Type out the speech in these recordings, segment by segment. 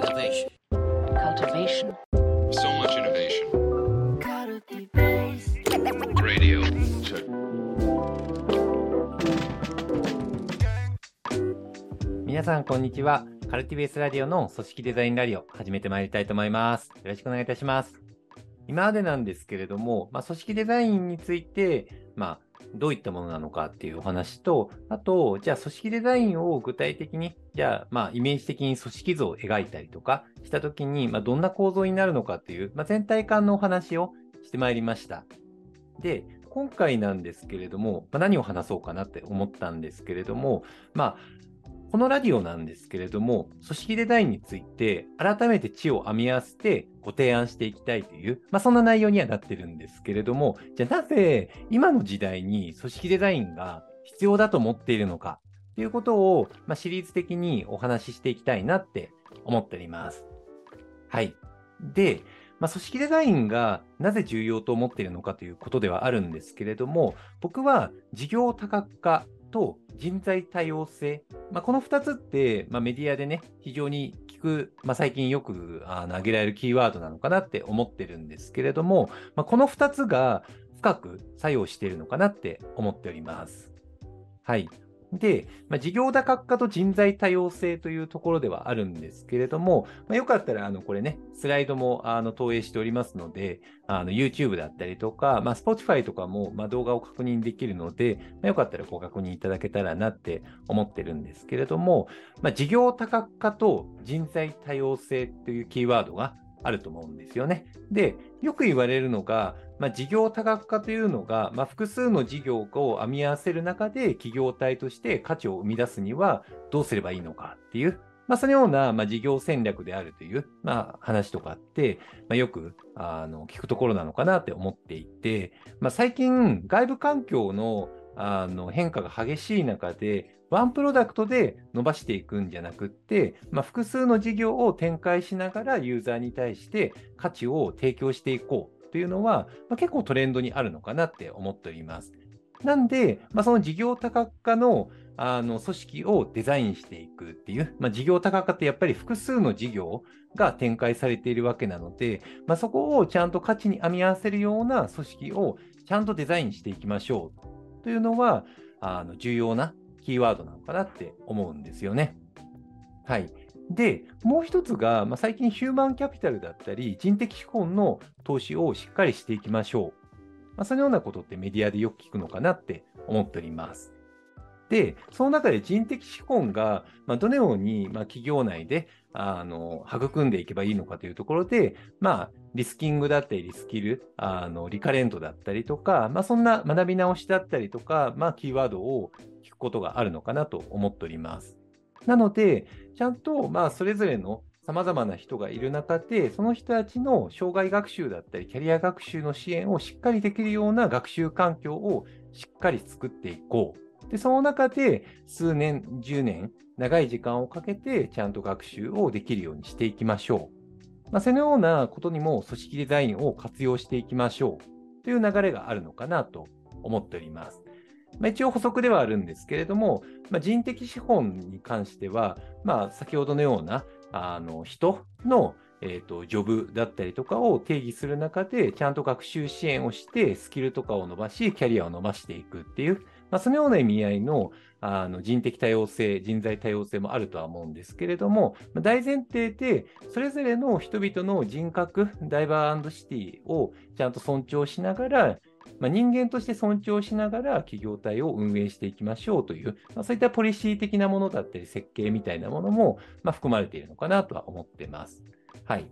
Innovation. cultivation, So much innovation. Radio. Check. 皆さん、こんにちは。カルティベースラディオの組織デザインラディオ、始めてまいりたいと思います。よろしくお願いいたします。今までなんですけれども、まあ、組織デザインについて、まあ、どういったものなのかっていうお話と、あと、じゃあ組織デザインを具体的に、じゃあ、まあ、イメージ的に組織図を描いたりとかしたときに、まあ、どんな構造になるのかっていう、まあ、全体感のお話をしてまいりました。で、今回なんですけれども、まあ、何を話そうかなって思ったんですけれども、まあ、このラディオなんですけれども、組織デザインについて改めて知を編み合わせてご提案していきたいという、まあ、そんな内容にはなってるんですけれども、じゃあなぜ今の時代に組織デザインが必要だと思っているのかということを、まあ、シリーズ的にお話ししていきたいなって思っております。はい。で、まあ、組織デザインがなぜ重要と思っているのかということではあるんですけれども、僕は事業多角化と人材多様性、まあ、この2つって、まあ、メディアでね、非常に聞く、まあ、最近よくあ挙げられるキーワードなのかなって思ってるんですけれども、まあ、この2つが深く作用しているのかなって思っております。はい。で、まあ、事業多角化と人材多様性というところではあるんですけれども、まあ、よかったら、あの、これね、スライドもあの投影しておりますので、あの YouTube だったりとか、まあ、Spotify とかも、ま、動画を確認できるので、まあ、よかったらご確認いただけたらなって思ってるんですけれども、まあ、事業多角化と人材多様性というキーワードがあると思うんですよね。で、よく言われるのが、まあ、事業多角化というのが、まあ、複数の事業を編み合わせる中で企業体として価値を生み出すにはどうすればいいのかっていう、まあ、そのような、まあ、事業戦略であるという、まあ、話とかって、まあ、よくあの聞くところなのかなって思っていて、まあ、最近外部環境のあの変化が激しい中で、ワンプロダクトで伸ばしていくんじゃなくって、まあ、複数の事業を展開しながらユーザーに対して価値を提供していこうというのは、まあ、結構トレンドにあるのかなって思っております。なんで、まあ、その事業多角化のあの組織をデザインしていくっていう、まあ、事業多角化ってやっぱり複数の事業が展開されているわけなので、まあ、そこをちゃんと価値に編み合わせるような組織をちゃんとデザインしていきましょうというのはあの重要なキーワードなのかなって思うんですよね。はい。で、もう一つが、まあ、最近ヒューマンキャピタルだったり、人的資本の投資をしっかりしていきましょう。まあ、そのようなことってメディアでよく聞くのかなって思っております。で、その中で人的資本が、まあ、どのように、ま、企業内であの育んでいけばいいのかというところで、まあ、リスキングだったり、リスキル、あのリカレントだったりとか、まあ、そんな学び直しだったりとか、まあ、キーワードを聞くことがあるのかなと思っております。なので、ちゃんと、まあ、それぞれの様々な人がいる中で、その人たちの障害学習だったり、キャリア学習の支援をしっかりできるような学習環境をしっかり作っていこう。で、その中で数年、10年、長い時間をかけてちゃんと学習をできるようにしていきましょう。まあ、そのようなことにも組織デザインを活用していきましょうという流れがあるのかなと思っております。まあ、一応補足ではあるんですけれども、まあ、人的資本に関しては、まあ、先ほどのようなあの人の、えーと、ジョブだったりとかを定義する中で、ちゃんと学習支援をして、スキルとかを伸ばし、キャリアを伸ばしていくっていう、まあ、そのような意味合いのあの人的多様性、人材多様性もあるとは思うんですけれども、大前提で、それぞれの人々の人格、ダイバーシティをちゃんと尊重しながら、まあ、人間として尊重しながら企業体を運営していきましょうという、まあ、そういったポリシー的なものだったり設計みたいなものも、まあ、含まれているのかなとは思ってます。はい。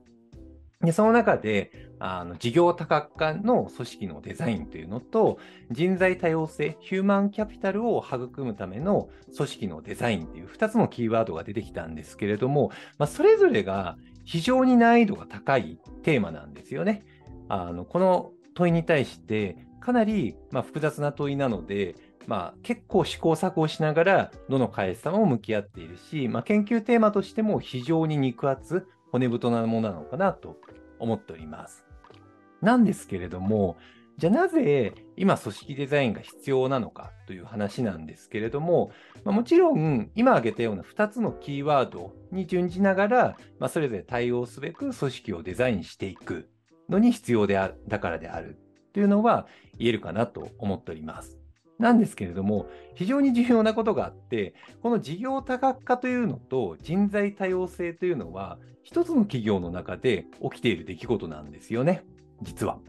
で、その中で、あの、事業多角化の組織のデザインというのと、人材多様性、ヒューマンキャピタルを育むための組織のデザインという2つのキーワードが出てきたんですけれども、まあ、それぞれが非常に難易度が高いテーマなんですよね。あの、この問いに対して、かなり、まあ、複雑な問いなので、まあ、結構試行錯誤しながら、どの会社さも向き合っているし、まあ、研究テーマとしても非常に肉厚、骨太なものなのかなと思っております。なんですけれども、じゃあなぜ今組織デザインが必要なのかという話なんですけれども、まあ、もちろん今挙げたような2つのキーワードに準じながら、まあ、それぞれ対応すべく組織をデザインしていくのに必要であだからであるというのは言えるかなと思っております。なんですけれども、非常に重要なことがあって、この事業多角化というのと人材多様性というのは、一つの企業の中で起きている出来事なんですよね、実は。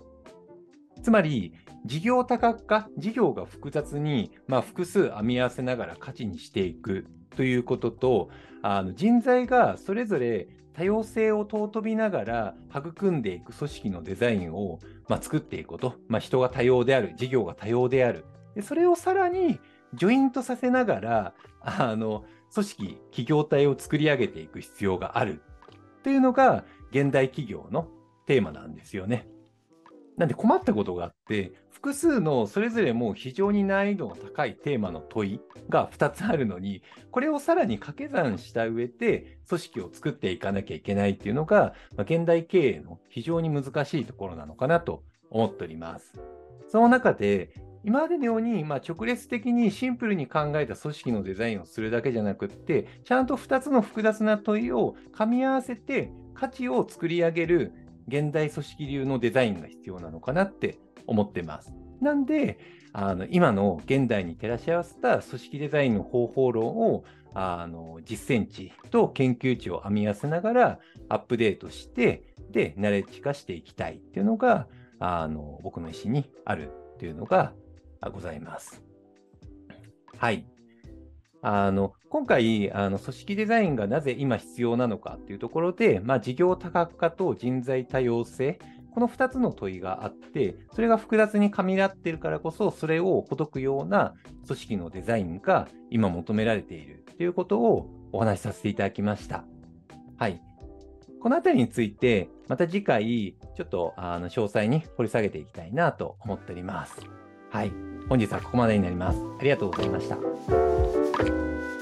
つまり、事業多角化、事業が複雑に、まあ、複数編み合わせながら価値にしていくということと、あの人材がそれぞれ多様性を尊びながら育んでいく組織のデザインを、まあ、作っていくこと、まあ、人が多様である、事業が多様である、でそれをさらにジョイントさせながら、あの組織、企業体を作り上げていく必要がある。というのが現代企業のテーマなんですよね。なんで困ったことがあって、複数のそれぞれも非常に難易度の高いテーマの問いが2つあるのに、これをさらに掛け算した上で組織を作っていかなきゃいけないっていうのが、まあ、現代経営の非常に難しいところなのかなと思っております。その中で、今までのように、まあ、直列的にシンプルに考えた組織のデザインをするだけじゃなくって、ちゃんと2つの複雑な問いを噛み合わせて価値を作り上げる現代組織流のデザインが必要なのかなって思ってます。なんで、あの今の現代に照らし合わせた組織デザインの方法論をあの実践値と研究値を編み合わせながらアップデートして、で、ナレッジ化していきたいっていうのが、あの僕の意思にあるっていうのがございます。はい。あの今回あの、組織デザインがなぜ今必要なのかというところで、まあ、事業多角化と人材多様性、この2つの問いがあって、それが複雑にかみ合っているからこそ、それをほどくような組織のデザインが今求められているということをお話しさせていただきました。はい。このあたりについて、また次回、ちょっとあの詳細に掘り下げていきたいなと思っております。はい。本日はここまでになります。ありがとうございました。こ。